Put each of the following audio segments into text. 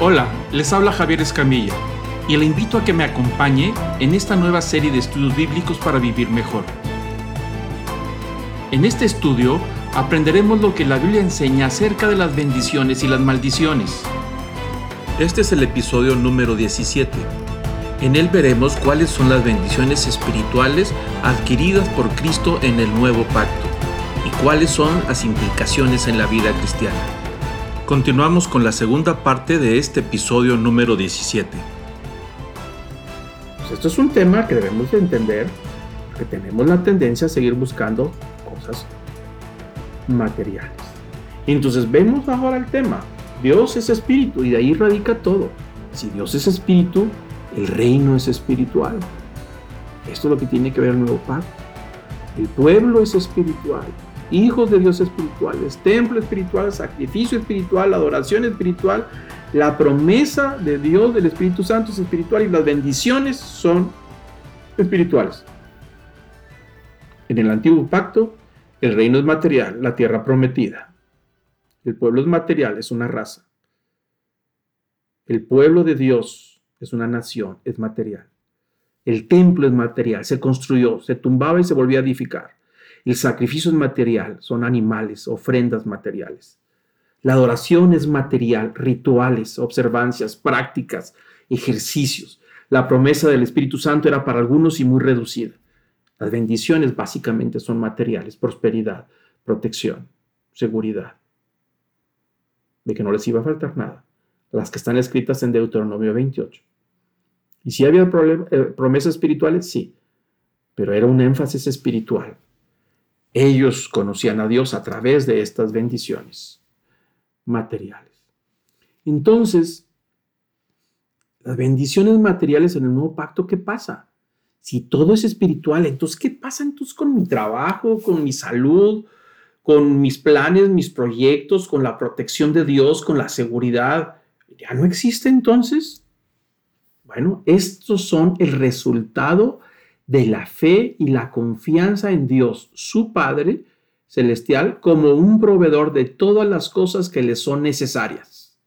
Hola, les habla Javier Escamilla y le invito a que me acompañe en esta nueva serie de estudios bíblicos para vivir mejor. En este estudio aprenderemos lo que la Biblia enseña acerca de las bendiciones y las maldiciones. Este es el episodio número 17. En él veremos cuáles son las bendiciones espirituales adquiridas por Cristo en el nuevo pacto y cuáles son las implicaciones en la vida cristiana. Continuamos con la segunda parte de este episodio número 17. Pues esto es un tema que debemos de entender, que tenemos la tendencia a seguir buscando cosas materiales. Entonces vemos ahora el tema. Dios es espíritu y de ahí radica todo. Si Dios es espíritu, el reino es espiritual. Esto es lo que tiene que ver el nuevo pacto. El pueblo es espiritual hijos de Dios espirituales, templo espiritual, sacrificio espiritual, adoración espiritual, la promesa de Dios del Espíritu Santo es espiritual y las bendiciones son espirituales. En el antiguo pacto, el reino es material, la tierra prometida. El pueblo es material, es una raza. El pueblo de Dios es una nación, es material. El templo es material, se construyó, se tumbaba y se volvía a edificar. El sacrificio es material, son animales, ofrendas materiales. La adoración es material, rituales, observancias, prácticas, ejercicios. La promesa del Espíritu Santo era para algunos y muy reducida. Las bendiciones básicamente son materiales, prosperidad, protección, seguridad, de que no les iba a faltar nada. Las que están escritas en Deuteronomio 28. ¿Y si había eh, promesas espirituales? Sí, pero era un énfasis espiritual. Ellos conocían a Dios a través de estas bendiciones materiales. Entonces, las bendiciones materiales en el nuevo pacto, ¿qué pasa? Si todo es espiritual, entonces, ¿qué pasa entonces con mi trabajo, con mi salud, con mis planes, mis proyectos, con la protección de Dios, con la seguridad? ¿Ya no existe entonces? Bueno, estos son el resultado de la fe y la confianza en Dios, su Padre celestial, como un proveedor de todas las cosas que le son necesarias.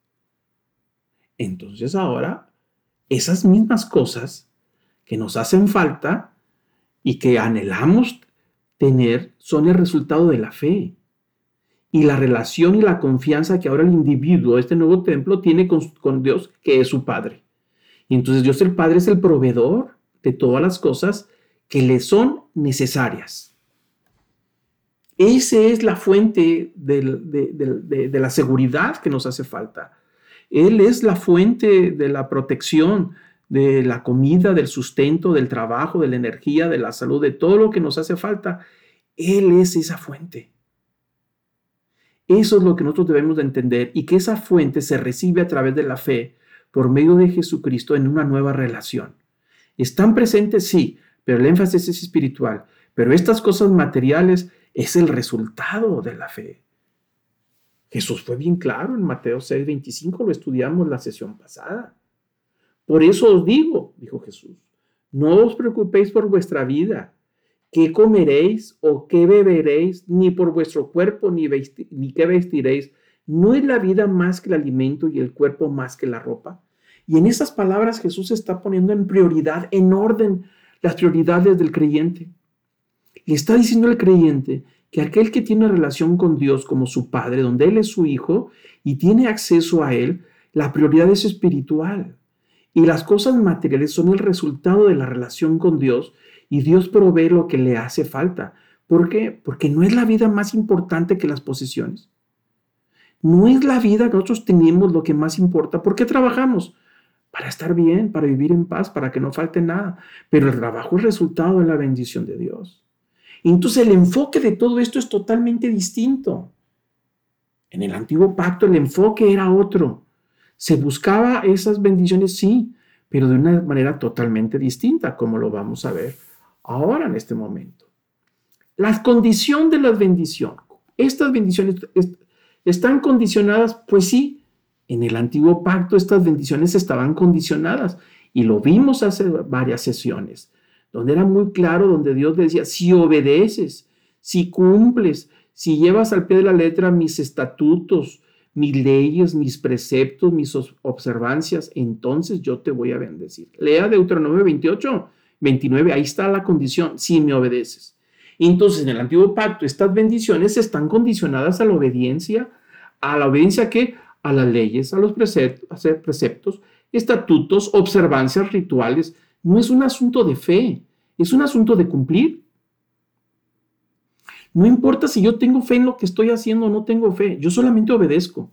Entonces ahora, esas mismas cosas que nos hacen falta y que anhelamos tener son el resultado de la fe y la relación y la confianza que ahora el individuo, este nuevo templo, tiene con, con, Dios, que es su Padre. Y entonces Dios el Padre es el proveedor de todas las cosas que le son necesarias. Esa es la fuente de, la seguridad que nos hace falta. Él es la fuente de la protección, de la comida, del sustento, del trabajo, de la energía, de la salud, de todo lo que nos hace falta. Él es esa fuente. Eso es lo que nosotros debemos de entender y que esa fuente se recibe a través de la fe por medio de Jesucristo en una nueva relación. ¿Están presentes? Sí, pero el énfasis es espiritual. Pero estas cosas materiales es el resultado de la fe. Jesús fue bien claro en Mateo 6, 25, lo estudiamos la sesión pasada. Por eso os digo, dijo Jesús, no os preocupéis por vuestra vida, qué comeréis o qué beberéis, ni por vuestro cuerpo, ni, ni qué vestiréis. ¿No es la vida más que el alimento y el cuerpo más que la ropa? Y en esas palabras Jesús está poniendo en prioridad, en orden, las prioridades del creyente. Le está diciendo el creyente que aquel que tiene relación con Dios como su Padre, donde Él es su Hijo y tiene acceso a Él, la prioridad es espiritual. Y las cosas materiales son el resultado de la relación con Dios y Dios provee lo que le hace falta. ¿Por qué? Porque no es la vida más importante que las posesiones. No es la vida que nosotros tenemos lo que más importa. ¿Por qué trabajamos? Para estar bien, para vivir en paz, para que no falte nada. Pero el trabajo es resultado de la bendición de Dios. entonces el enfoque de todo esto es totalmente distinto. En el antiguo pacto el enfoque era otro. Se buscaba esas bendiciones, sí, pero de una manera totalmente distinta, como lo vamos a ver ahora en este momento. La condición de las bendiciones. Estas bendiciones están condicionadas, pues sí, en el antiguo pacto estas bendiciones estaban condicionadas y lo vimos hace varias sesiones, donde era muy claro, donde Dios decía, si obedeces, si cumples, si llevas al pie de la letra mis estatutos, mis leyes, mis preceptos, mis observancias, entonces yo te voy a bendecir. Lea Deuteronomio 28, 29, ahí está la condición, si me obedeces. Entonces, en el antiguo pacto, estas bendiciones están condicionadas a la obediencia, a la obediencia que a las leyes, a los preceptos, estatutos, observancias, rituales. No es un asunto de fe, es un asunto de cumplir. No importa si yo tengo fe en lo que estoy haciendo o no tengo fe, yo solamente obedezco.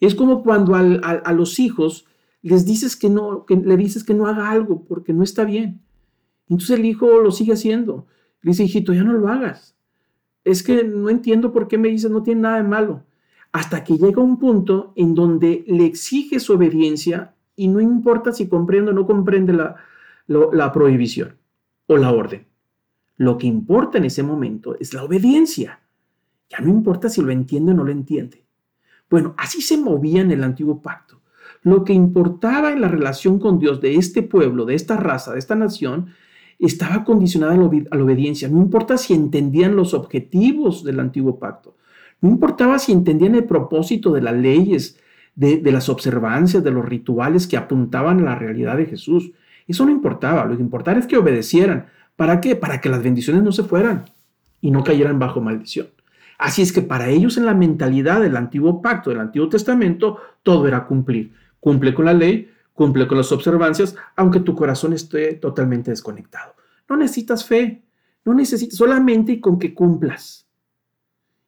Es como cuando a, los hijos les dices que no, le dices que no haga algo porque no está bien. Entonces el hijo lo sigue haciendo. Le dice, hijito, ya no lo hagas. Es que no entiendo por qué me dices no tiene nada de malo. Hasta que llega un punto en donde le exige su obediencia y no importa si comprende o no comprende la, la prohibición o la orden. Lo que importa en ese momento es la obediencia. Ya no importa si lo entiende o no lo entiende. Bueno, así se movía en el antiguo pacto. Lo que importaba en la relación con Dios de este pueblo, de esta raza, de esta nación, estaba condicionada a la, obediencia. No importa si entendían los objetivos del antiguo pacto. No importaba si entendían el propósito de las leyes, de, de, las observancias, de los rituales que apuntaban a la realidad de Jesús. Eso no importaba. Lo que importaba es que obedecieran. ¿Para qué? Para que las bendiciones no se fueran y no cayeran bajo maldición. Así es que para ellos en la mentalidad del antiguo pacto, del antiguo testamento, todo era cumplir. Cumple con la ley, cumple con las observancias, aunque tu corazón esté totalmente desconectado. No necesitas fe, no necesitas solamente con que cumplas.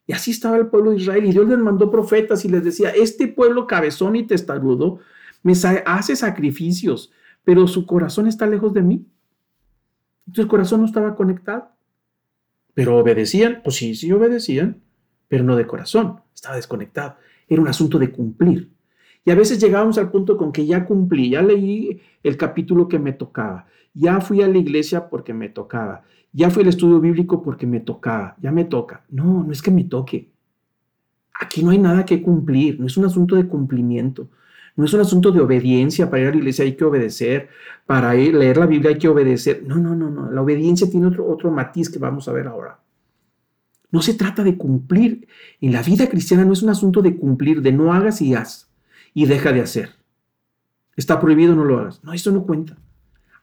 Y así estaba el pueblo de Israel y Dios les mandó profetas y les decía, este pueblo cabezón y testarudo me hace sacrificios, pero su corazón está lejos de mí. Entonces el corazón no estaba conectado. Pero obedecían, pues sí, sí obedecían, pero no de corazón, estaba desconectado. Era un asunto de cumplir. Y a veces llegábamos al punto con que ya cumplí, ya leí el capítulo que me tocaba, ya fui a la iglesia porque me tocaba, ya fui al estudio bíblico porque me tocaba, ya me toca. No, no es que me toque. Aquí no hay nada que cumplir, no es un asunto de cumplimiento. No es un asunto de obediencia, para ir a la iglesia hay que obedecer, para ir, leer la Biblia hay que obedecer. No, no, no, no. La obediencia tiene otro, otro matiz que vamos a ver ahora. No se trata de cumplir. En la vida cristiana no es un asunto de cumplir, de no hagas y haz y deja de hacer. Está prohibido, no lo hagas. No, eso no cuenta.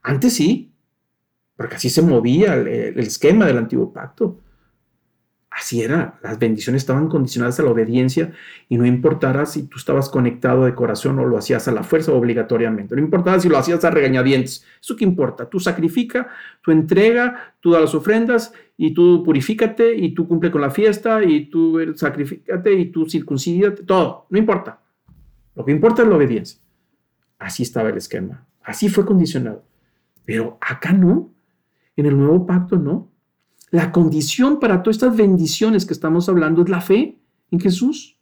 Antes sí, porque así se movía el esquema del antiguo pacto. Así era, las bendiciones estaban condicionadas a la obediencia y no importara si tú estabas conectado de corazón o lo hacías a la fuerza obligatoriamente, no importaba si lo hacías a regañadientes, eso qué importa, tú sacrifica, tú entrega, tú da las ofrendas y tú purifícate y tú cumple con la fiesta y tú sacrificate y tú circuncídate, todo, no importa. Lo que importa es la obediencia. Así estaba el esquema, así fue condicionado. Pero acá no, en el nuevo pacto no. La condición para todas estas bendiciones que estamos hablando es la fe en Jesús,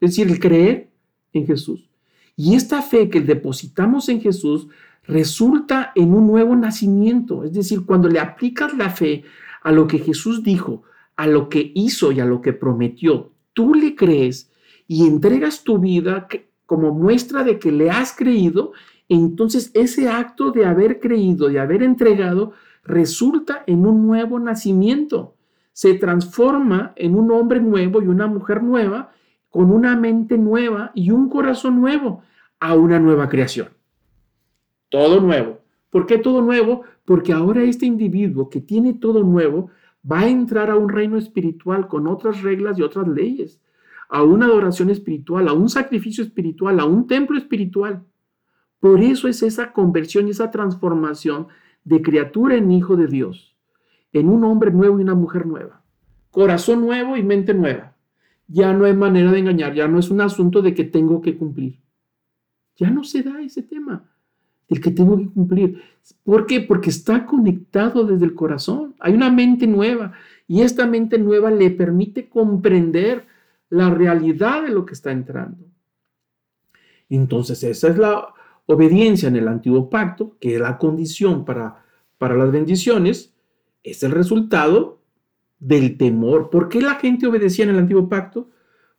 es decir, el creer en Jesús. Y esta fe que depositamos en Jesús resulta en un nuevo nacimiento, es decir, cuando le aplicas la fe a lo que Jesús dijo, a lo que hizo y a lo que prometió, tú le crees y entregas tu vida como muestra de que le has creído, entonces ese acto de haber creído, de haber entregado, resulta en un nuevo nacimiento. Se transforma en un hombre nuevo y una mujer nueva, con una mente nueva y un corazón nuevo, a una nueva creación. Todo nuevo. ¿Por qué todo nuevo? Porque ahora este individuo que tiene todo nuevo va a entrar a un reino espiritual con otras reglas y otras leyes, a una adoración espiritual, a un sacrificio espiritual, a un templo espiritual. Por eso es esa conversión y esa transformación de criatura en hijo de Dios, en un hombre nuevo y una mujer nueva, corazón nuevo y mente nueva. Ya no hay manera de engañar, ya no es un asunto de que tengo que cumplir. Ya no se da ese tema, el que tengo que cumplir. ¿Por qué? Porque está conectado desde el corazón. Hay una mente nueva y esta mente nueva le permite comprender la realidad de lo que está entrando. Entonces, esa es la obediencia en el antiguo pacto, que es la condición para, para las bendiciones, es el resultado del temor. ¿Por qué la gente obedecía en el antiguo pacto?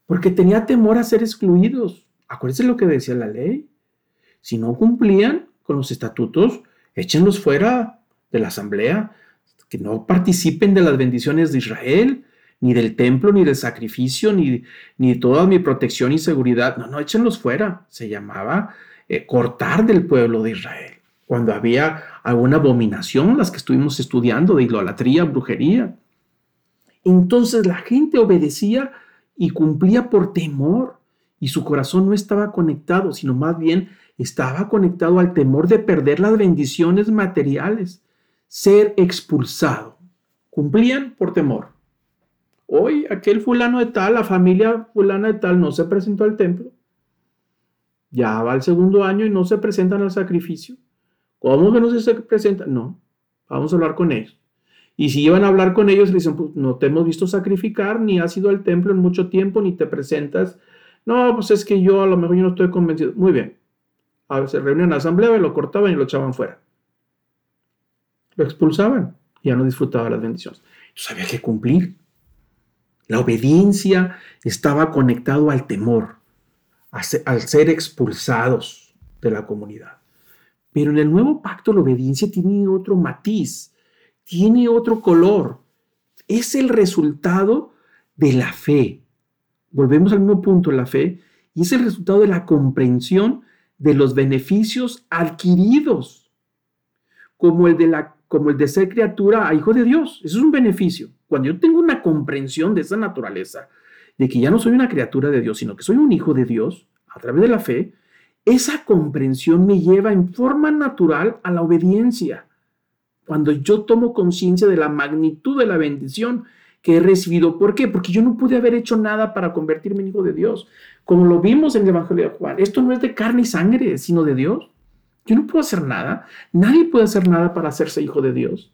Porque tenía temor a ser excluidos. Acuérdense lo que decía la ley. Si no cumplían con los estatutos, échenlos fuera de la asamblea, que no participen de las bendiciones de Israel, ni del templo, ni del sacrificio, ni, ni toda mi protección y seguridad. No, no, échenlos fuera. Se llamaba eh, cortar del pueblo de Israel. Cuando había alguna abominación, las que estuvimos estudiando de idolatría, brujería. Entonces la gente obedecía y cumplía por temor y su corazón no estaba conectado, sino más bien estaba conectado al temor de perder las bendiciones materiales, ser expulsado. Cumplían por temor. Hoy aquel fulano de tal, la familia fulana de tal no se presentó al templo. Ya va el segundo año y no se presentan al sacrificio. ¿Cómo que se presentan? No, vamos a hablar con ellos. Y si iban a hablar con ellos, le dicen, pues no te hemos visto sacrificar, ni has ido al templo en mucho tiempo, ni te presentas. No, pues es que yo a lo mejor yo no estoy convencido. Muy bien. A veces reunían en la asamblea, lo cortaban y lo echaban fuera. Lo expulsaban. Ya no disfrutaba las bendiciones. Entonces había que cumplir. La obediencia estaba conectado al temor, al ser expulsados de la comunidad. Pero en el nuevo pacto la obediencia tiene otro matiz tiene otro color. Es el resultado de la fe. Volvemos al mismo punto, la fe, y es el resultado de la comprensión de los beneficios adquiridos, como el de, ser criatura a hijo de Dios. Eso es un beneficio. Cuando yo tengo una comprensión de esa naturaleza, de que ya no soy una criatura de Dios, sino que soy un hijo de Dios, a través de la fe, esa comprensión me lleva en forma natural a la obediencia cuando yo tomo conciencia de la magnitud de la bendición que he recibido. ¿Por qué? Porque yo no pude haber hecho nada para convertirme en hijo de Dios. Como lo vimos en el Evangelio de Juan, esto no es de carne y sangre, sino de Dios. Yo no puedo hacer nada. Nadie puede hacer nada para hacerse hijo de Dios.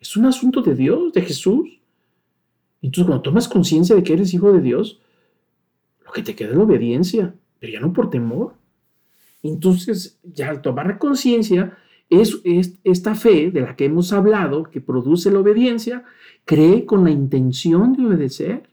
Es un asunto de Dios, de Jesús. Entonces, cuando tomas conciencia de que eres hijo de Dios, lo que te queda es la obediencia, pero ya no por temor. Entonces, ya al tomar conciencia, es, esta fe de la que hemos hablado, que produce la obediencia, cree con la intención de obedecer,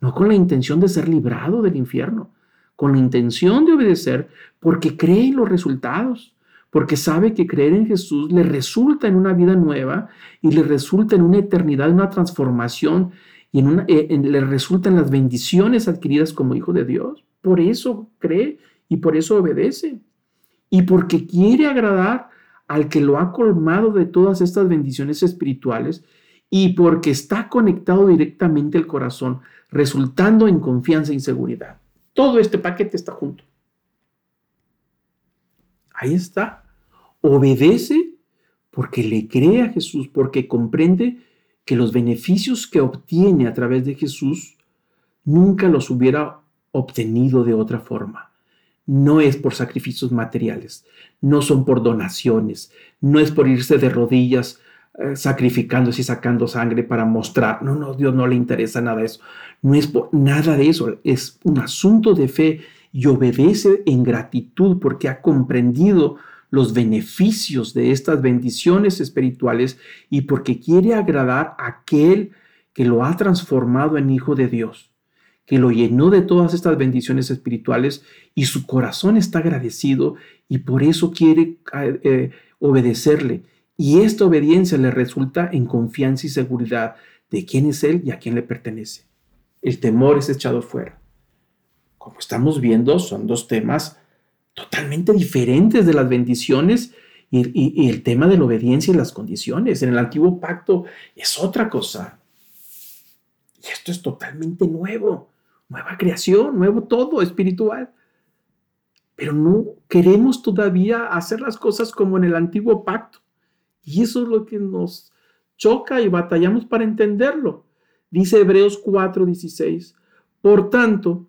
no con la intención de ser librado del infierno, con la intención de obedecer porque cree en los resultados, porque sabe que creer en Jesús le resulta en una vida nueva y le resulta en una eternidad, en una transformación y en eh, le resulta en las bendiciones adquiridas como hijo de Dios. Por eso cree y por eso obedece. Y porque quiere agradar al que lo ha colmado de todas estas bendiciones espirituales y porque está conectado directamente al corazón, resultando en confianza y seguridad. Todo este paquete está junto. Ahí está. Obedece porque le cree a Jesús, porque comprende que los beneficios que obtiene a través de Jesús nunca los hubiera obtenido de otra forma no es por sacrificios materiales, no son por donaciones, no es por irse de rodillas eh, sacrificándose y sacando sangre para mostrar. No, no, Dios no le interesa nada eso. No es por nada de eso, es un asunto de fe y obedece en gratitud porque ha comprendido los beneficios de estas bendiciones espirituales y porque quiere agradar a aquel que lo ha transformado en hijo de Dios que lo llenó de todas estas bendiciones espirituales y su corazón está agradecido y por eso quiere eh, obedecerle. Y esta obediencia le resulta en confianza y seguridad de quién es Él y a quién le pertenece. El temor es echado fuera. Como estamos viendo, son dos temas totalmente diferentes de las bendiciones y, el tema de la obediencia y las condiciones. En el antiguo pacto es otra cosa. Y esto es totalmente nuevo nueva creación, nuevo todo espiritual. Pero no queremos todavía hacer las cosas como en el antiguo pacto. Y eso es lo que nos choca y batallamos para entenderlo. Dice Hebreos 4:16. Por tanto,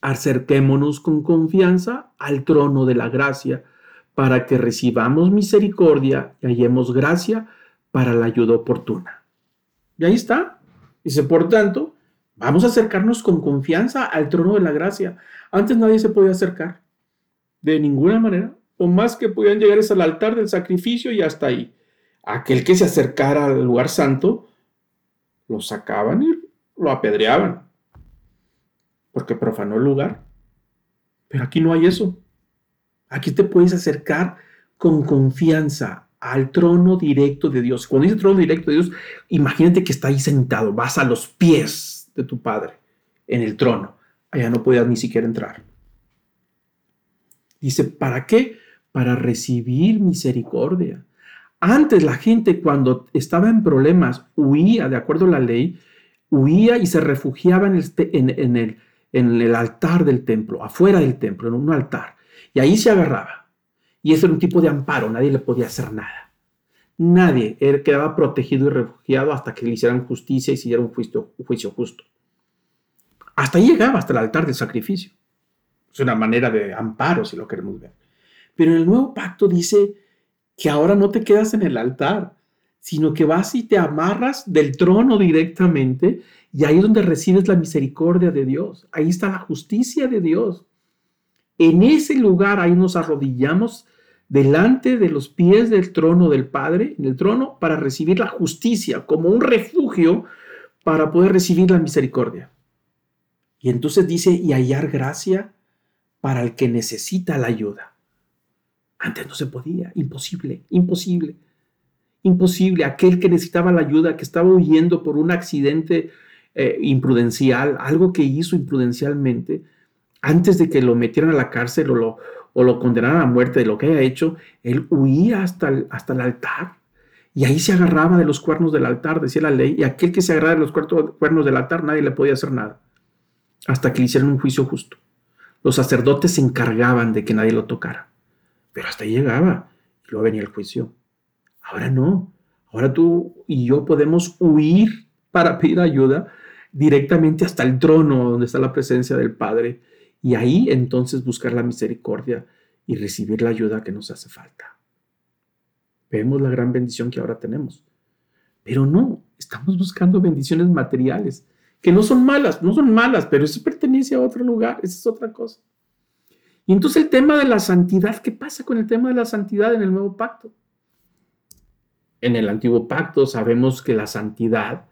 acerquémonos con confianza al trono de la gracia para que recibamos misericordia y hallemos gracia para la ayuda oportuna. Y ahí está. Dice, por tanto, Vamos a acercarnos con confianza al trono de la gracia. Antes nadie se podía acercar. De ninguna manera. O más que podían llegar es al altar del sacrificio y hasta ahí. Aquel que se acercara al lugar santo, lo sacaban y lo apedreaban. Porque profanó el lugar. Pero aquí no hay eso. Aquí te puedes acercar con confianza al trono directo de Dios. Cuando dice trono directo de Dios, imagínate que está ahí sentado, vas a los pies de tu Padre en el trono. Allá no podías ni siquiera entrar. Dice, ¿para qué? Para recibir misericordia. Antes la gente cuando estaba en problemas huía, de acuerdo a la ley, huía y se refugiaba en el, en el altar del templo, afuera del templo, en un altar. Y ahí se agarraba. Y ese era un tipo de amparo, nadie le podía hacer nada. Nadie él quedaba protegido y refugiado hasta que le hicieran justicia y se un juicio, juicio justo. Hasta ahí llegaba, hasta el altar del sacrificio. Es una manera de amparo, si lo queremos ver. Pero en el nuevo pacto dice que ahora no te quedas en el altar, sino que vas y te amarras del trono directamente y ahí es donde recibes la misericordia de Dios. Ahí está la justicia de Dios. En ese lugar ahí nos arrodillamos delante de los pies del trono del Padre, en el trono, para recibir la justicia como un refugio para poder recibir la misericordia. Y entonces dice, y hallar gracia para el que necesita la ayuda. Antes no se podía, imposible, imposible, imposible. Aquel que necesitaba la ayuda, que estaba huyendo por un accidente eh, imprudencial, algo que hizo imprudencialmente, antes de que lo metieran a la cárcel o lo, o lo condenaran a muerte de lo que haya hecho, él huía hasta el, hasta el altar. Y ahí se agarraba de los cuernos del altar, decía la ley, y aquel que se agarraba de los cuernos del altar, nadie le podía hacer nada, hasta que le hicieran un juicio justo. Los sacerdotes se encargaban de que nadie lo tocara, pero hasta ahí llegaba, y luego venía el juicio. Ahora no, ahora tú y yo podemos huir para pedir ayuda directamente hasta el trono donde está la presencia del Padre y ahí entonces buscar la misericordia y recibir la ayuda que nos hace falta. Vemos la gran bendición que ahora tenemos. Pero no, estamos buscando bendiciones materiales, que no son malas, no son malas, pero eso pertenece a otro lugar, esa es otra cosa. Y entonces el tema de la santidad, ¿qué pasa con el tema de la santidad en el nuevo pacto? En el antiguo pacto sabemos que la santidad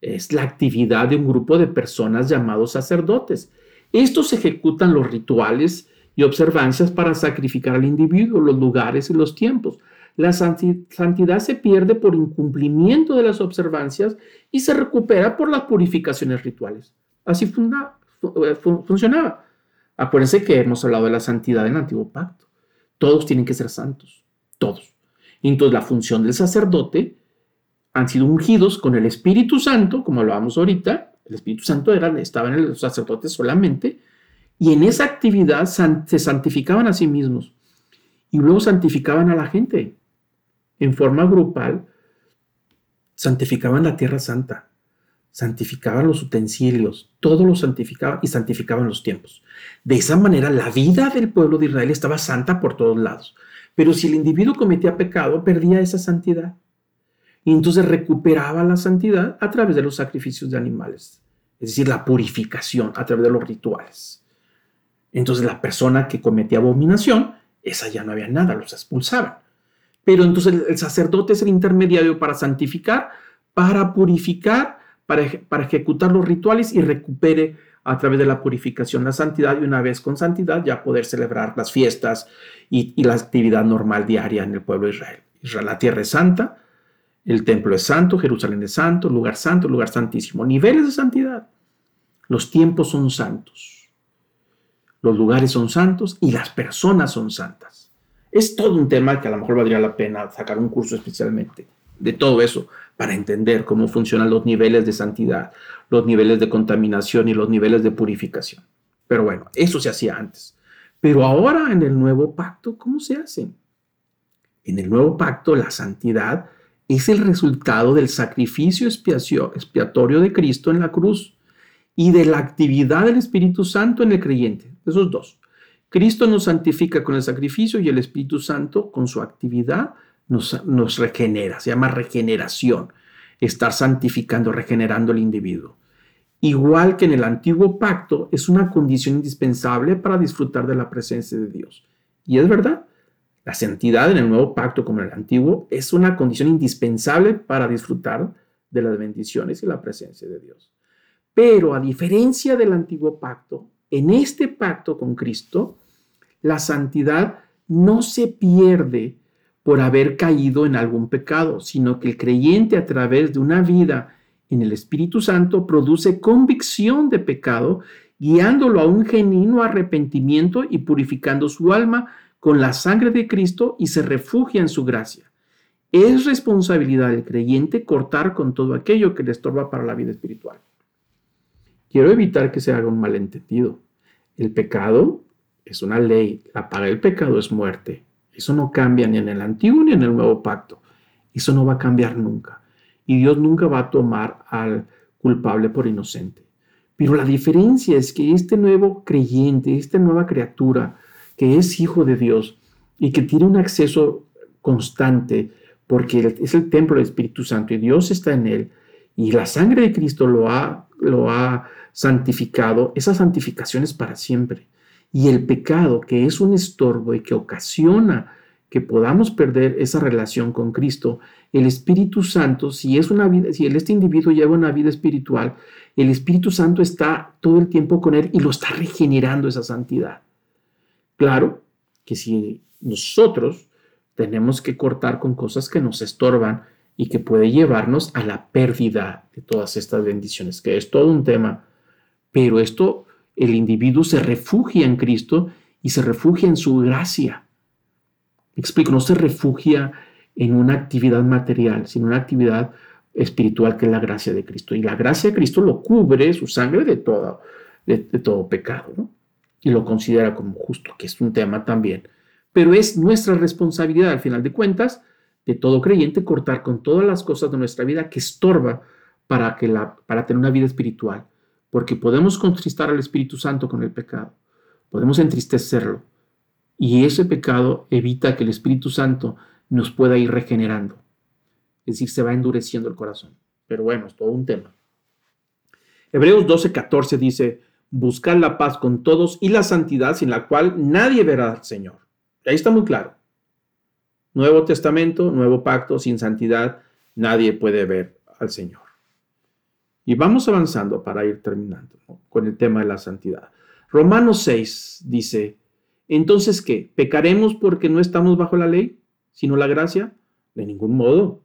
es la actividad de un grupo de personas llamados sacerdotes estos ejecutan los rituales y observancias para sacrificar al individuo, los lugares y los tiempos. La santidad se pierde por incumplimiento de las observancias y se recupera por las purificaciones rituales. Así eh, funcionaba. Acuérdense que hemos hablado de la santidad en el antiguo pacto. Todos tienen que ser santos, todos. entonces la función del sacerdote han sido ungidos con el Espíritu Santo, como hablábamos ahorita, el Espíritu Santo era, estaba en los sacerdotes solamente, y en esa actividad se santificaban a sí mismos y luego santificaban a la gente. En forma grupal, santificaban la tierra santa, santificaban los utensilios, todo lo santificaban y santificaban los tiempos. De esa manera, la vida del pueblo de Israel estaba santa por todos lados. Pero si el individuo cometía pecado, perdía esa santidad. Y entonces recuperaba la santidad a través de los sacrificios de animales, es decir, la purificación a través de los rituales. Entonces la persona que cometía abominación, esa ya no había nada, los expulsaban. Pero entonces el sacerdote es el intermediario para santificar, para purificar, para, para ejecutar los rituales y recupere a través de la purificación la santidad y una vez con santidad ya poder celebrar las fiestas y, y la actividad normal diaria en el pueblo de Israel. Israel. La tierra es santa, el templo es santo, Jerusalén es santo, lugar santo, lugar santísimo. Niveles de santidad. Los tiempos son santos. Los lugares son santos y las personas son santas. Es todo un tema que a lo mejor valdría la pena sacar un curso especialmente de todo eso para entender cómo funcionan los niveles de santidad, los niveles de contaminación y los niveles de purificación. Pero bueno, eso se hacía antes. Pero ahora en el nuevo pacto, ¿cómo se hace? En el nuevo pacto, la santidad es el resultado del sacrificio expiatorio de Cristo en la cruz y de la actividad del Espíritu Santo en el creyente. Esos dos. Cristo nos santifica con el sacrificio y el Espíritu Santo con su actividad nos, regenera. Se llama regeneración. Estar santificando, regenerando al individuo. Igual que en el antiguo pacto, es una condición indispensable para disfrutar de la presencia de Dios. Y es verdad, la santidad en el nuevo pacto como en el antiguo es una condición indispensable para disfrutar de las bendiciones y la presencia de Dios. Pero a diferencia del antiguo pacto, en este pacto con Cristo, la santidad no se pierde por haber caído en algún pecado, sino que el creyente a través de una vida en el Espíritu Santo produce convicción de pecado, guiándolo a un genuino arrepentimiento y purificando su alma con la sangre de Cristo y se refugia en su gracia. Es responsabilidad del creyente cortar con todo aquello que le estorba para la vida espiritual. Quiero evitar que se haga un malentendido. El pecado es una ley, la paga del pecado es muerte. Eso no cambia ni en el antiguo ni en el nuevo pacto. Eso no va a cambiar nunca. Y Dios nunca va a tomar al culpable por inocente. Pero la diferencia es que este nuevo creyente, esta nueva criatura que es hijo de Dios y que tiene un acceso constante porque es el templo del Espíritu Santo y Dios está en él y la sangre de Cristo lo ha, lo ha santificado, esa santificación es para siempre. Y el pecado, que es un estorbo y que ocasiona que podamos perder esa relación con Cristo, el Espíritu Santo, si es una vida, si este individuo lleva una vida espiritual, el Espíritu Santo está todo el tiempo con él y lo está regenerando esa santidad. Claro que si nosotros tenemos que cortar con cosas que nos estorban y que puede llevarnos a la pérdida de todas estas bendiciones, que es todo un tema, pero esto el individuo se refugia en Cristo y se refugia en su gracia. explico, no se refugia en una actividad material, sino una actividad espiritual que es la gracia de Cristo. Y la gracia de Cristo lo cubre, su sangre, de todo, de, todo pecado, Y lo considera como justo, que es un tema también. Pero es nuestra responsabilidad, al final de cuentas, de todo creyente, cortar con todas las cosas de nuestra vida que estorba para, que la, para tener una vida espiritual porque podemos contristar al Espíritu Santo con el pecado, podemos entristecerlo, y ese pecado evita que el Espíritu Santo nos pueda ir regenerando, es decir, se va endureciendo el corazón. Pero bueno, es todo un tema. Hebreos 12, 14 dice, buscar la paz con todos y la santidad sin la cual nadie verá al Señor. ahí está muy claro. Nuevo Testamento, nuevo pacto, sin santidad nadie puede ver al Señor. Y vamos avanzando para ir terminando con el tema de la santidad. Romanos 6 dice, entonces, ¿qué? ¿Pecaremos porque no estamos bajo la ley, sino la gracia? De ningún modo.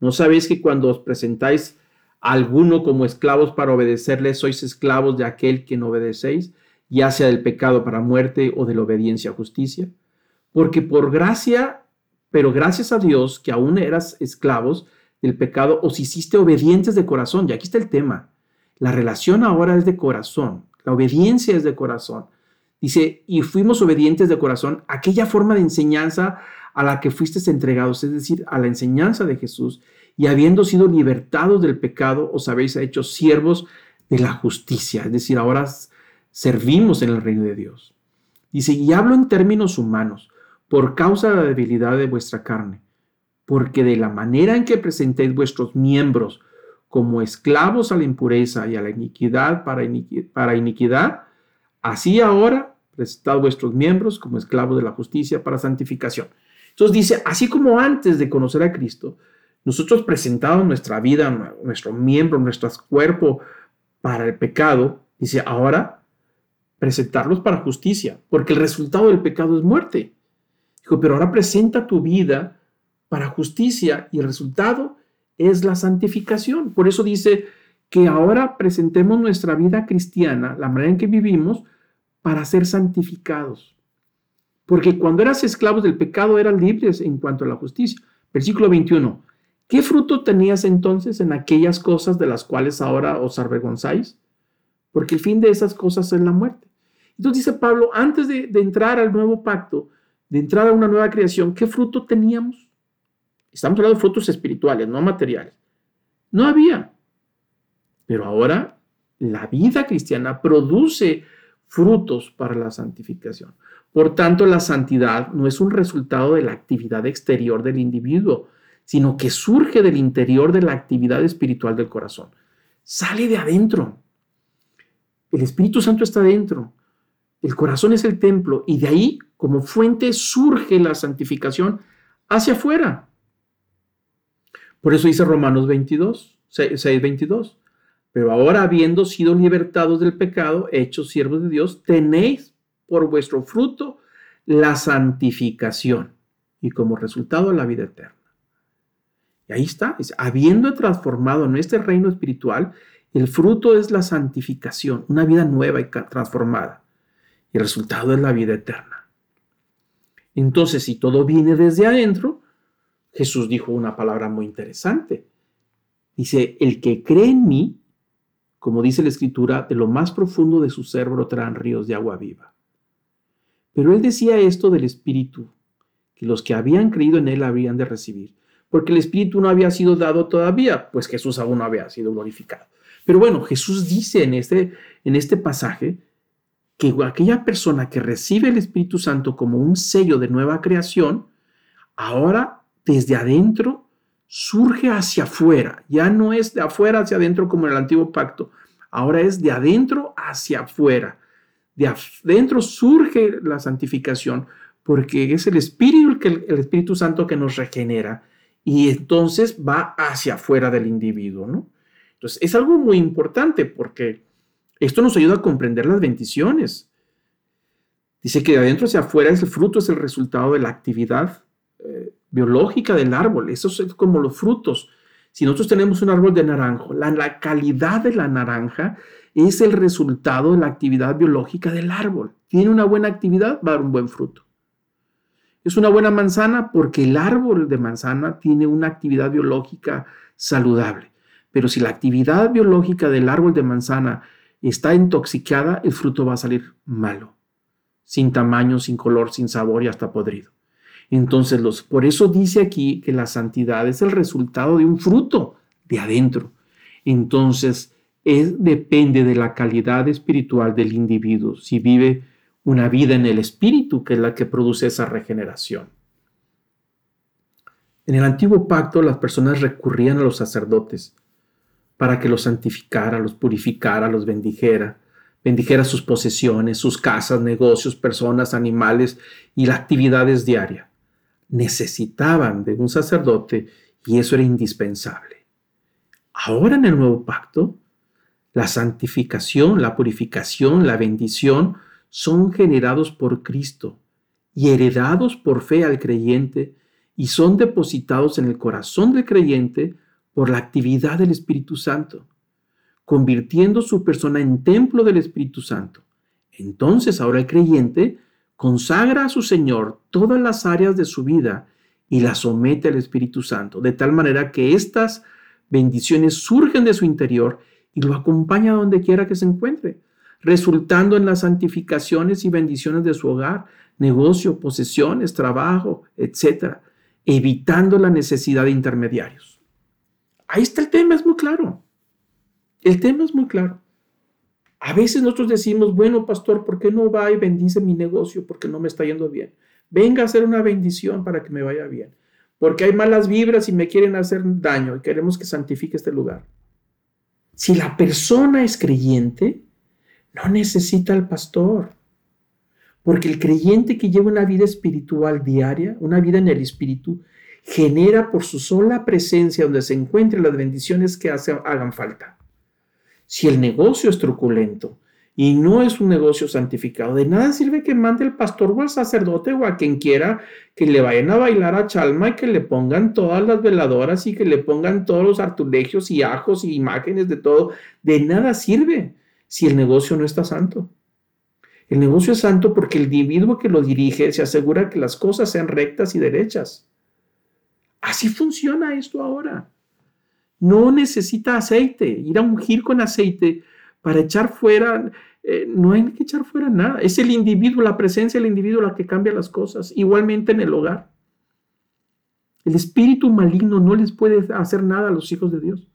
¿No sabéis que cuando os presentáis alguno como esclavos para obedecerle, sois esclavos de aquel que no obedecéis, ya sea del pecado para muerte o de la obediencia a justicia? Porque por gracia, pero gracias a Dios que aún eras esclavos, del pecado os hiciste obedientes de corazón. Y aquí está el tema. La relación ahora es de corazón. La obediencia es de corazón. Dice, y fuimos obedientes de corazón, aquella forma de enseñanza a la que fuisteis entregados, es decir, a la enseñanza de Jesús, y habiendo sido libertados del pecado, os habéis hecho siervos de la justicia, es decir, ahora servimos en el reino de Dios. Dice, y hablo en términos humanos, por causa de la debilidad de vuestra carne porque de la manera en que presentéis vuestros miembros como esclavos a la impureza y a la iniquidad para, iniquidad, así ahora presentad vuestros miembros como esclavos de la justicia para santificación. Entonces dice, así como antes de conocer a Cristo, nosotros presentamos nuestra vida, nuestro miembro, nuestro cuerpo para el pecado, dice, ahora presentarlos para justicia, porque el resultado del pecado es muerte. Dijo, pero ahora presenta tu vida para justicia y el resultado es la santificación. Por eso dice que ahora presentemos nuestra vida cristiana, la manera en que vivimos, para ser santificados. Porque cuando eras esclavos del pecado eras libres en cuanto a la justicia. Versículo 21. ¿Qué fruto tenías entonces en aquellas cosas de las cuales ahora os avergonzáis? Porque el fin de esas cosas es la muerte. Entonces dice Pablo, antes de, entrar al nuevo pacto, de entrar a una nueva creación, ¿qué fruto teníamos? Estamos hablando de frutos espirituales, no materiales. No había. Pero ahora la vida cristiana produce frutos para la santificación. Por tanto, la santidad no es un resultado de la actividad exterior del individuo, sino que surge del interior de la actividad espiritual del corazón. Sale de adentro. El Espíritu Santo está dentro. El corazón es el templo y de ahí, como fuente, surge la santificación hacia afuera. Por eso dice Romanos 22, 6, 22. Pero ahora habiendo sido libertados del pecado, hechos siervos de Dios, tenéis por vuestro fruto la santificación. y como resultado la vida eterna. Y ahí está, habiendo transformado en este reino espiritual, el fruto es la santificación, una vida nueva y transformada. Y el resultado es la vida eterna. Entonces, si todo viene desde adentro, Jesús dijo una palabra muy interesante. Dice, el que cree en mí, como dice la escritura, de lo más profundo de su ser brotarán ríos de agua viva. Pero él decía esto del Espíritu, que los que habían creído en él habrían de recibir, porque el Espíritu no había sido dado todavía, pues Jesús aún no había sido glorificado. Pero bueno, Jesús dice en este, en este pasaje que aquella persona que recibe el Espíritu Santo como un sello de nueva creación, ahora desde adentro surge hacia afuera. Ya no es de afuera hacia adentro como en el antiguo pacto, ahora es de adentro hacia afuera. De adentro surge la santificación porque es el Espíritu, el Espíritu Santo que nos regenera y entonces va hacia afuera del individuo, ¿no? Entonces, es algo muy importante porque esto nos ayuda a comprender las bendiciones. Dice que de adentro hacia afuera es el fruto, es el resultado de la actividad eh, biológica del árbol. Eso es como los frutos. Si nosotros tenemos un árbol de naranjo, la, la calidad de la naranja es el resultado de la actividad biológica del árbol. Tiene una buena actividad, va a dar un buen fruto. Es una buena manzana porque el árbol de manzana tiene una actividad biológica saludable. Pero si la actividad biológica del árbol de manzana está intoxicada, el fruto va a salir malo, sin tamaño, sin color, sin sabor y hasta podrido. Entonces, los, por eso dice aquí que la santidad es el resultado de un fruto de adentro. Entonces, es, depende de la calidad espiritual del individuo, si vive una vida en el espíritu, que es la que produce esa regeneración. En el antiguo pacto, las personas recurrían a los sacerdotes para que los santificara, los purificara, los bendijera, bendijera sus posesiones, sus casas, negocios, personas, animales y las actividades diarias necesitaban de un sacerdote y eso era indispensable. Ahora en el nuevo pacto, la santificación, la purificación, la bendición son generados por Cristo y heredados por fe al creyente y son depositados en el corazón del creyente por la actividad del Espíritu Santo, convirtiendo su persona en templo del Espíritu Santo. Entonces ahora el creyente consagra a su Señor todas las áreas de su vida y las somete al Espíritu Santo, de tal manera que estas bendiciones surgen de su interior y lo acompaña donde quiera que se encuentre, resultando en las santificaciones y bendiciones de su hogar, negocio, posesiones, trabajo, etc., evitando la necesidad de intermediarios. Ahí está el tema, es muy claro. El tema es muy claro. A veces nosotros decimos, bueno, pastor, ¿por qué no va y bendice mi negocio? Porque no me está yendo bien. Venga a hacer una bendición para que me vaya bien. Porque hay malas vibras y me quieren hacer daño y queremos que santifique este lugar. Si la persona es creyente, no necesita al pastor. Porque el creyente que lleva una vida espiritual diaria, una vida en el espíritu, genera por su sola presencia donde se encuentren las bendiciones que hagan falta. Si el negocio es truculento y no es un negocio santificado, de nada sirve que mande el pastor o al sacerdote o a quien quiera que le vayan a bailar a Chalma y que le pongan todas las veladoras y que le pongan todos los artulegios y ajos y imágenes de todo. De nada sirve si el negocio no está santo. El negocio es santo porque el individuo que lo dirige se asegura que las cosas sean rectas y derechas. Así funciona esto ahora. No necesita aceite, ir a ungir con aceite para echar fuera, eh, no hay que echar fuera nada. Es el individuo, la presencia del individuo la que cambia las cosas, igualmente en el hogar. El espíritu maligno no les puede hacer nada a los hijos de Dios.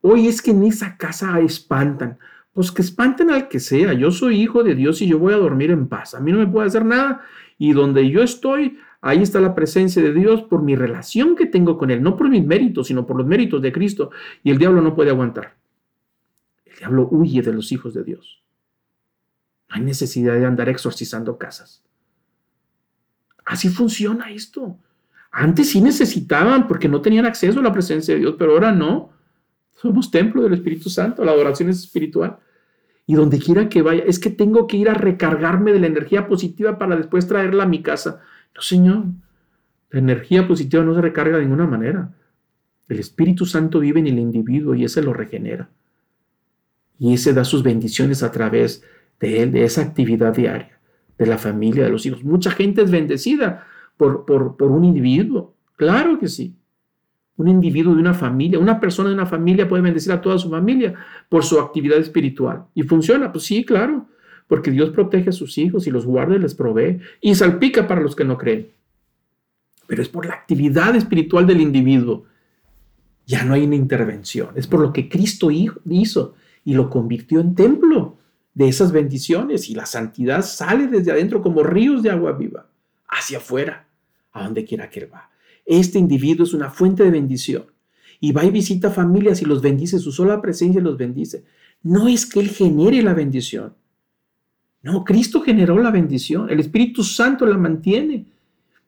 Hoy es que en esa casa espantan. Pues que espanten al que sea. Yo soy hijo de Dios y yo voy a dormir en paz. A mí no me puede hacer nada. Y donde yo estoy, Ahí está la presencia de Dios por mi relación que tengo con Él, no por mis méritos, sino por los méritos de Cristo. Y el diablo no puede aguantar. El diablo huye de los hijos de Dios. No hay necesidad de andar exorcizando casas. Así funciona esto. Antes sí necesitaban porque no tenían acceso a la presencia de Dios, pero ahora no. Somos templo del Espíritu Santo, la adoración es espiritual. Y donde quiera que vaya, es que tengo que ir a recargarme de la energía positiva para después traerla a mi casa. No, Señor. La energía positiva no se recarga de ninguna manera. El Espíritu Santo vive en el individuo y ese lo regenera. Y ese da sus bendiciones a través de él, de esa actividad diaria, de la familia, de los hijos. Mucha gente es bendecida por, por, por un individuo. Claro que sí. Un individuo de una familia, una persona de una familia puede bendecir a toda su familia por su actividad espiritual. ¿Y funciona? Pues sí, claro, porque Dios protege a sus hijos y los guarda y les provee y salpica para los que no creen. Pero es por la actividad espiritual del individuo. Ya no hay una intervención. Es por lo que Cristo hizo y lo convirtió en templo de esas bendiciones y la santidad sale desde adentro como ríos de agua viva hacia afuera, a donde quiera que él va. Este individuo es una fuente de bendición. Y va y visita familias y los bendice, su sola presencia los bendice. No es que Él genere la bendición. No, Cristo generó la bendición. El Espíritu Santo la mantiene.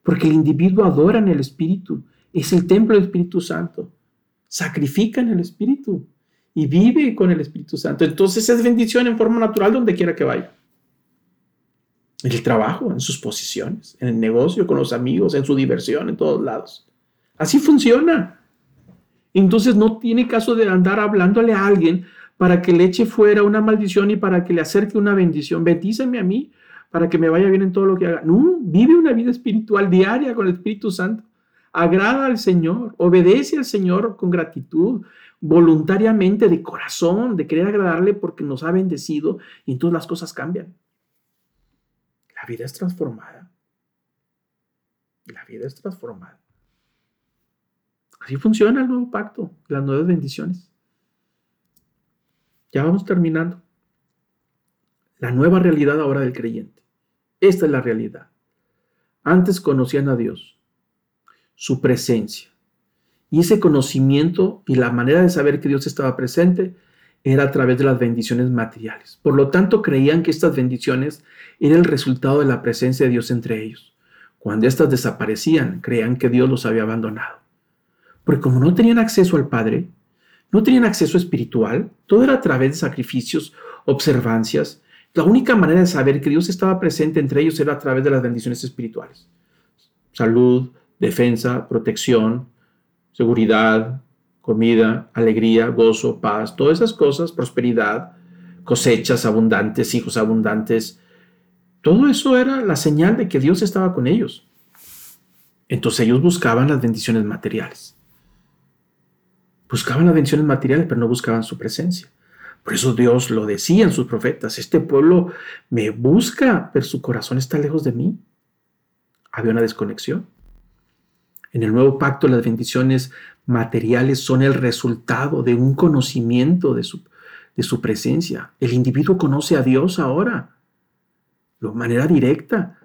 Porque el individuo adora en el Espíritu. Es el templo del Espíritu Santo. Sacrifica en el Espíritu. Y vive con el Espíritu Santo. Entonces es bendición en forma natural donde quiera que vaya en el trabajo, en sus posiciones, en el negocio, con los amigos, en su diversión, en todos lados. Así funciona. Entonces no tiene caso de andar hablándole a alguien para que le eche fuera una maldición y para que le acerque una bendición. Bendíceme a mí para que me vaya bien en todo lo que haga. No, vive una vida espiritual diaria con el Espíritu Santo. Agrada al Señor, obedece al Señor con gratitud, voluntariamente, de corazón, de querer agradarle porque nos ha bendecido y entonces las cosas cambian. Vida es transformada. La vida es transformada. Así funciona el nuevo pacto, las nuevas bendiciones. Ya vamos terminando. La nueva realidad ahora del creyente. Esta es la realidad. Antes conocían a Dios, su presencia. Y ese conocimiento y la manera de saber que Dios estaba presente era a través de las bendiciones materiales. Por lo tanto, creían que estas bendiciones eran el resultado de la presencia de Dios entre ellos. Cuando éstas desaparecían, creían que Dios los había abandonado. Porque como no tenían acceso al Padre, no tenían acceso espiritual, todo era a través de sacrificios, observancias. La única manera de saber que Dios estaba presente entre ellos era a través de las bendiciones espirituales. Salud, defensa, protección, seguridad, comida, alegría, gozo, paz, todas esas cosas, prosperidad, cosechas abundantes, hijos abundantes. Todo eso era la señal de que Dios estaba con ellos. Entonces ellos buscaban las bendiciones materiales. Buscaban las bendiciones materiales, pero no buscaban su presencia. Por eso Dios lo decía en sus profetas, este pueblo me busca, pero su corazón está lejos de mí. Había una desconexión. En el nuevo pacto las bendiciones materiales son el resultado de un conocimiento de su, de su presencia. El individuo conoce a Dios ahora, de manera directa,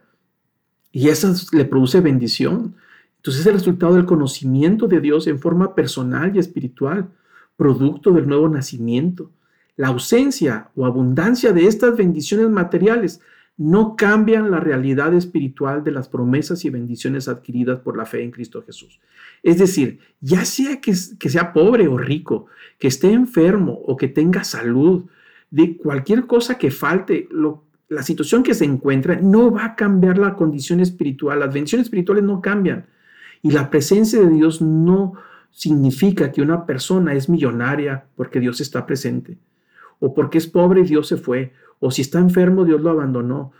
y eso le produce bendición. Entonces es el resultado del conocimiento de Dios en forma personal y espiritual, producto del nuevo nacimiento. La ausencia o abundancia de estas bendiciones materiales no cambian la realidad espiritual de las promesas y bendiciones adquiridas por la fe en Cristo Jesús. Es decir, ya sea que, sea pobre o rico, que esté enfermo o que tenga salud, de cualquier cosa que falte, la situación que se encuentra no va a cambiar la condición espiritual. Las bendiciones espirituales no cambian. Y la presencia de Dios no significa que una persona es millonaria porque Dios está presente, o porque es pobre y Dios se fue, o si está enfermo, Dios lo abandonó,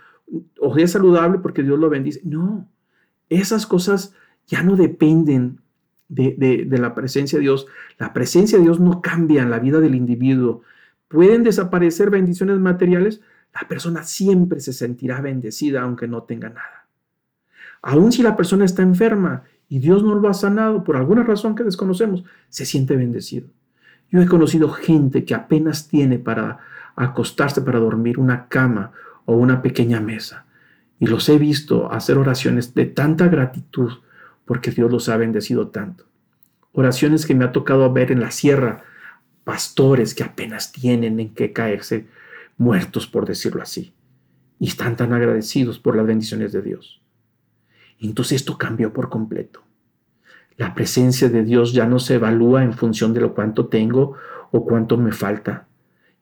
o si es saludable porque Dios lo bendice. No, esas cosas ya no dependen de, la presencia de Dios. La presencia de Dios no cambia en la vida del individuo. Pueden desaparecer bendiciones materiales, la persona siempre se sentirá bendecida aunque no tenga nada. Aun si la persona está enferma y Dios no lo ha sanado por alguna razón que desconocemos, se siente bendecido. Yo he conocido gente que apenas tiene para acostarse para dormir una cama o una pequeña mesa. Y los he visto hacer oraciones de tanta gratitud porque Dios los ha bendecido tanto. Oraciones que me ha tocado ver en la sierra, pastores que apenas tienen en qué caerse muertos, por decirlo así, y están tan agradecidos por las bendiciones de Dios. Entonces esto cambió por completo. La presencia de Dios ya no se evalúa en función de lo cuánto tengo o cuánto me falta.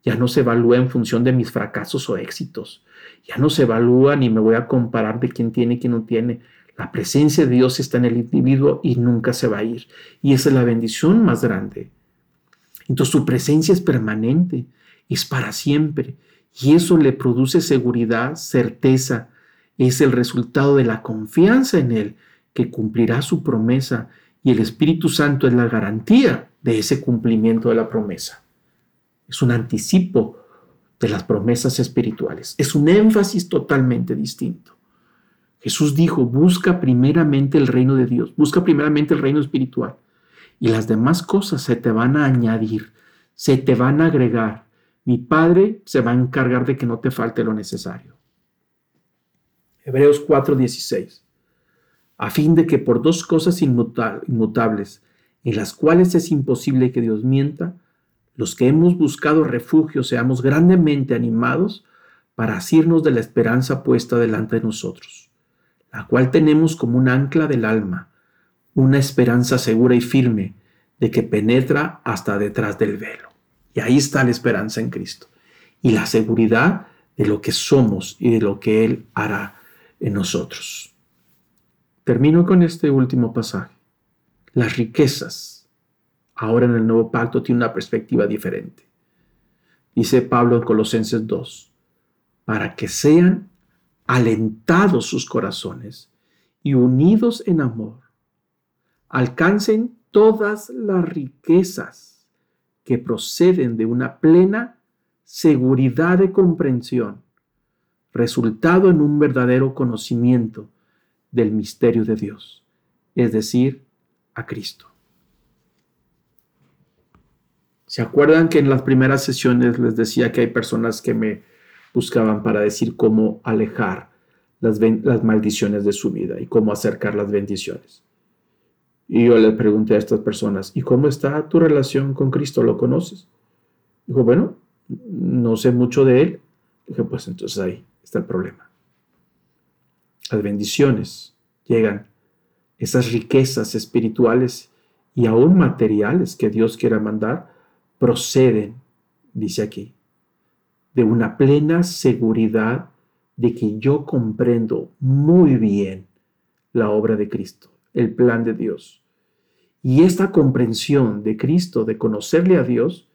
Ya no se evalúa en función de mis fracasos o éxitos. Ya no se evalúa ni me voy a comparar de quién tiene y quién no tiene. La presencia de Dios está en el individuo y nunca se va a ir. Y esa es la bendición más grande. Entonces su presencia es permanente, es para siempre. Y eso le produce seguridad, certeza. Es el resultado de la confianza en Él, que cumplirá su promesa. Y el Espíritu Santo es la garantía de ese cumplimiento de la promesa. Es un anticipo de las promesas espirituales. Es un énfasis totalmente distinto. Jesús dijo, busca primeramente el reino de Dios, busca primeramente el reino espiritual y las demás cosas se te van a añadir, se te van a agregar. Mi Padre se va a encargar de que no te falte lo necesario. Hebreos 4:16. A fin de que por dos cosas inmutables, en las cuales es imposible que Dios mienta, los que hemos buscado refugio seamos grandemente animados para asirnos de la esperanza puesta delante de nosotros la cual tenemos como un ancla del alma, una esperanza segura y firme de que penetra hasta detrás del velo. Y ahí está la esperanza en Cristo. Y la seguridad de lo que somos y de lo que Él hará en nosotros. Termino con este último pasaje. Las riquezas, ahora en el nuevo pacto, tienen una perspectiva diferente. Dice Pablo en Colosenses 2, para que sean alentados sus corazones y unidos en amor, alcancen todas las riquezas que proceden de una plena seguridad de comprensión, resultado en un verdadero conocimiento del misterio de Dios, es decir, a Cristo. ¿Se acuerdan que en las primeras sesiones les decía que hay personas que me buscaban para decir cómo alejar las, maldiciones de su vida y cómo acercar las bendiciones. Y yo le pregunté a estas personas, ¿y cómo está tu relación con Cristo? ¿Lo conoces? Dijo, bueno, no sé mucho de él. Dije, pues entonces ahí está el problema. Las bendiciones llegan, esas riquezas espirituales y aún materiales que Dios quiera mandar, proceden, dice aquí, de una plena seguridad de que yo comprendo muy bien la obra de Cristo, el plan de Dios. Y esta comprensión de Cristo, de conocerle a Dios,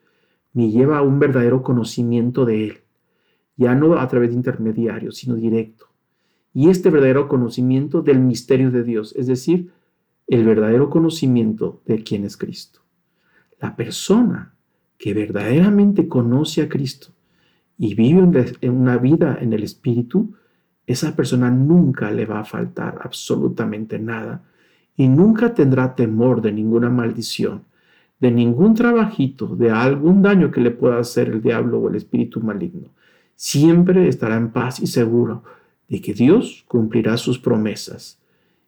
me lleva a un verdadero conocimiento de Él, ya no a través de intermediarios, sino directo. Y este verdadero conocimiento del misterio de Dios, es decir, el verdadero conocimiento de quién es Cristo. La persona que verdaderamente conoce a Cristo y vive una vida en el Espíritu, esa persona nunca le va a faltar absolutamente nada y nunca tendrá temor de ninguna maldición, de ningún trabajito, de algún daño que le pueda hacer el diablo o el espíritu maligno. Siempre estará en paz y seguro de que Dios cumplirá sus promesas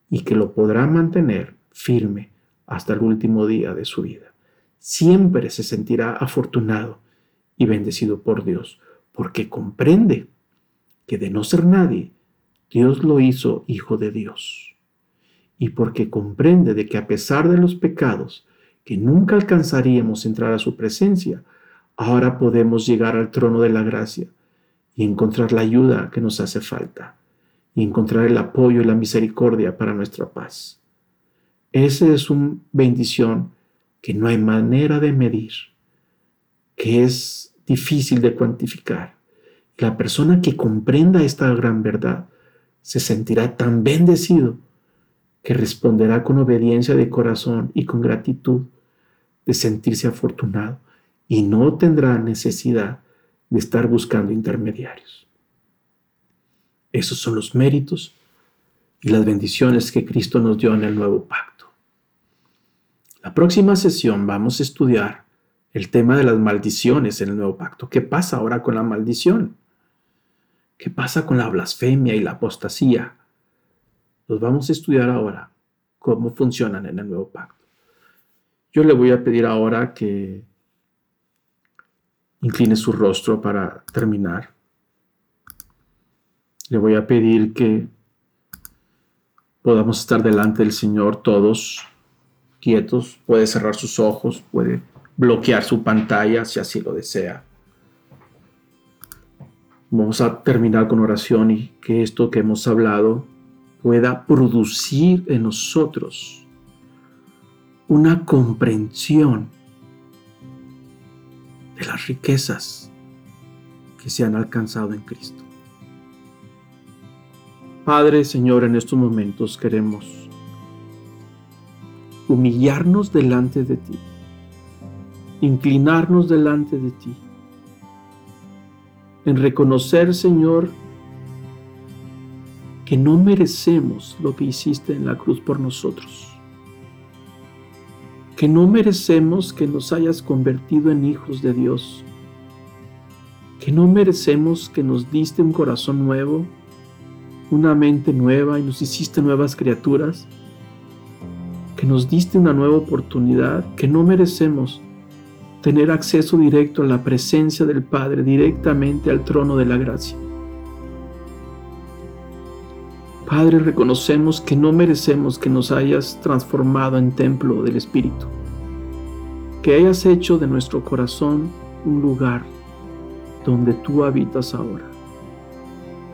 y que lo podrá mantener firme hasta el último día de su vida. Siempre se sentirá afortunado y bendecido por Dios porque comprende que de no ser nadie, Dios lo hizo hijo de Dios. Y porque comprende de que a pesar de los pecados, que nunca alcanzaríamos entrar a su presencia, ahora podemos llegar al trono de la gracia y encontrar la ayuda que nos hace falta y encontrar el apoyo y la misericordia para nuestra paz. Esa es una bendición que no hay manera de medir, que es difícil de cuantificar. La persona que comprenda esta gran verdad se sentirá tan bendecido que responderá con obediencia de corazón y con gratitud de sentirse afortunado y no tendrá necesidad de estar buscando intermediarios. Esos son los méritos y las bendiciones que Cristo nos dio en el nuevo pacto. La próxima sesión vamos a estudiar el tema de las maldiciones en el nuevo pacto. ¿Qué pasa ahora con la maldición? ¿Qué pasa con la blasfemia y la apostasía? Los vamos a estudiar ahora, cómo funcionan en el nuevo pacto. Yo le voy a pedir ahora que incline su rostro para terminar. Le voy a pedir que podamos estar delante del Señor todos quietos. Puede cerrar sus ojos, puede bloquear su pantalla si así lo desea. Vamos a terminar con oración y que esto que hemos hablado pueda producir en nosotros una comprensión de las riquezas que se han alcanzado en Cristo. Padre, Señor, en estos momentos queremos humillarnos delante de ti, inclinarnos delante de ti, en reconocer, Señor, que no merecemos lo que hiciste en la cruz por nosotros, que no merecemos que nos hayas convertido en hijos de Dios, que no merecemos que nos diste un corazón nuevo, una mente nueva y nos hiciste nuevas criaturas, que nos diste una nueva oportunidad, que no merecemos tener acceso directo a la presencia del Padre, directamente al trono de la gracia. Padre, reconocemos que no merecemos que nos hayas transformado en templo del Espíritu, que hayas hecho de nuestro corazón un lugar donde tú habitas ahora.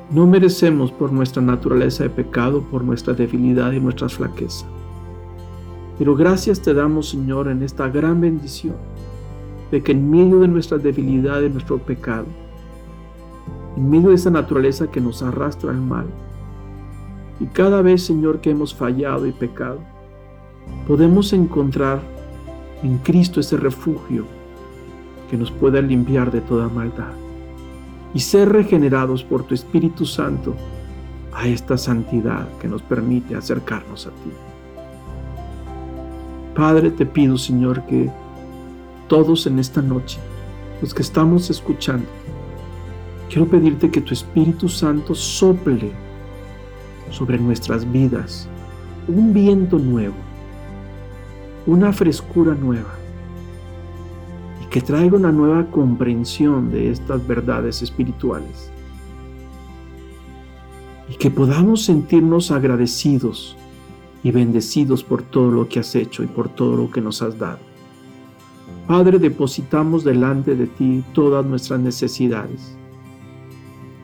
No merecemos por nuestra naturaleza de pecado, por nuestra debilidad y nuestras flaquezas. Pero gracias te damos, Señor, en esta gran bendición de que en medio de nuestra debilidad y nuestro pecado, en medio de esa naturaleza que nos arrastra al mal, y cada vez, Señor, que hemos fallado y pecado, podemos encontrar en Cristo ese refugio que nos pueda limpiar de toda maldad y ser regenerados por tu Espíritu Santo a esta santidad que nos permite acercarnos a ti. Padre, te pido, Señor, que todos en esta noche, los que estamos escuchando, quiero pedirte que tu Espíritu Santo sople sobre nuestras vidas un viento nuevo, una frescura nueva que traiga una nueva comprensión de estas verdades espirituales y que podamos sentirnos agradecidos y bendecidos por todo lo que has hecho y por todo lo que nos has dado. Padre, depositamos delante de ti todas nuestras necesidades,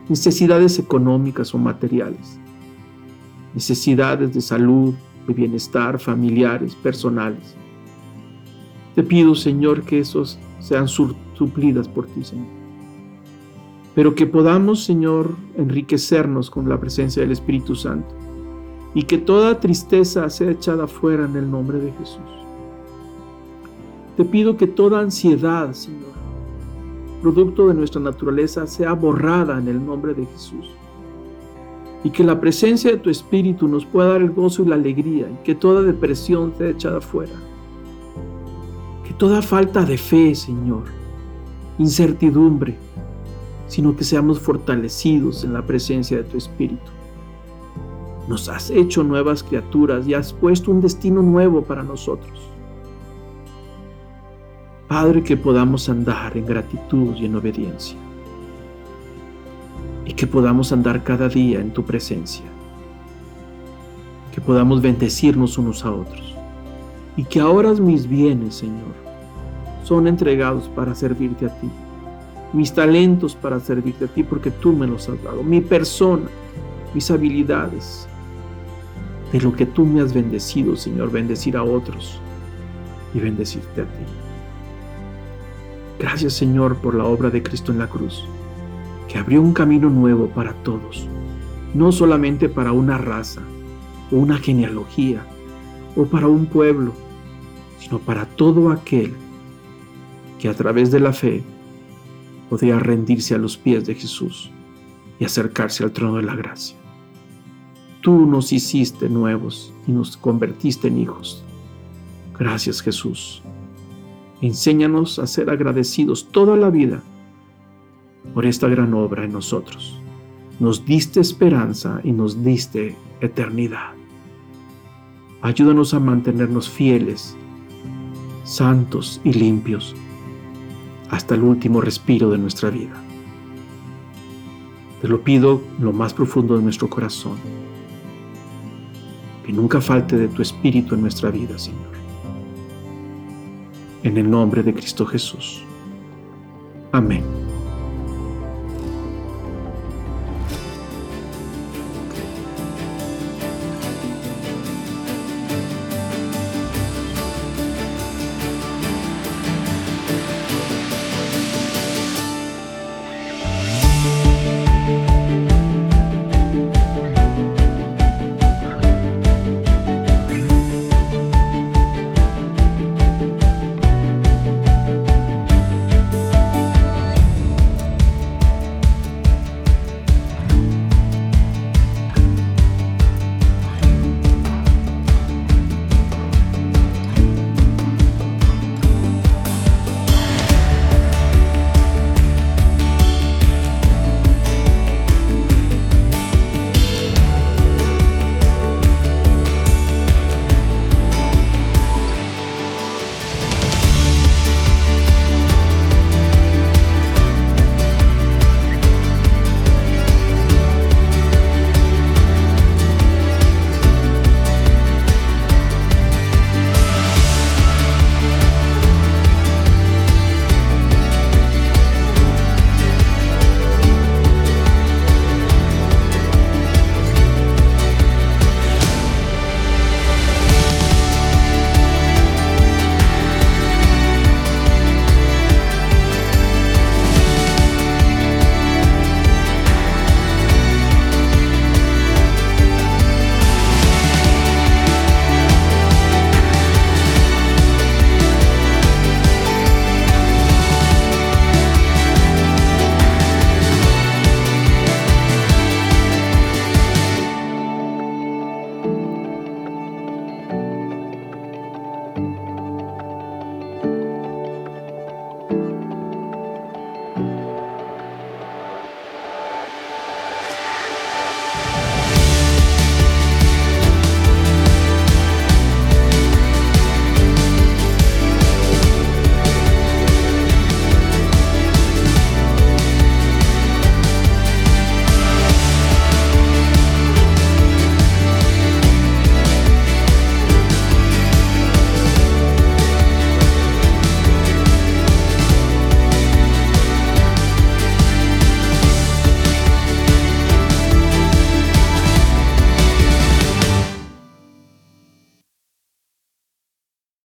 necesidades económicas o materiales, necesidades de salud, de bienestar, familiares, personales. Te pido, Señor, que esos sean suplidas por ti, Señor. Pero que podamos, Señor, enriquecernos con la presencia del Espíritu Santo y que toda tristeza sea echada fuera en el nombre de Jesús. Te pido que toda ansiedad, Señor, producto de nuestra naturaleza, sea borrada en el nombre de Jesús. Y que la presencia de tu Espíritu nos pueda dar el gozo y la alegría y que toda depresión sea echada fuera toda falta de fe, Señor, incertidumbre, sino que seamos fortalecidos en la presencia de tu Espíritu. Nos has hecho nuevas criaturas y has puesto un destino nuevo para nosotros. Padre, que podamos andar en gratitud y en obediencia. Y que podamos andar cada día en tu presencia. Que podamos bendecirnos unos a otros. Y que ahora mis bienes, Señor, son entregados para servirte a ti. Mis talentos para servirte a ti porque tú me los has dado. Mi persona, mis habilidades. De lo que tú me has bendecido, Señor, bendecir a otros y bendecirte a ti. Gracias, Señor, por la obra de Cristo en la cruz, que abrió un camino nuevo para todos, no solamente para una raza una genealogía o para un pueblo, sino para todo aquel que a través de la fe podía rendirse a los pies de Jesús y acercarse al trono de la gracia. Tú nos hiciste nuevos y nos convertiste en hijos. Gracias Jesús. Enséñanos a ser agradecidos toda la vida por esta gran obra en nosotros. Nos diste esperanza y nos diste eternidad. Ayúdanos a mantenernos fieles, santos y limpios hasta el último respiro de nuestra vida. Te lo pido en lo más profundo de nuestro corazón. Que nunca falte de tu espíritu en nuestra vida, Señor. En el nombre de Cristo Jesús. Amén.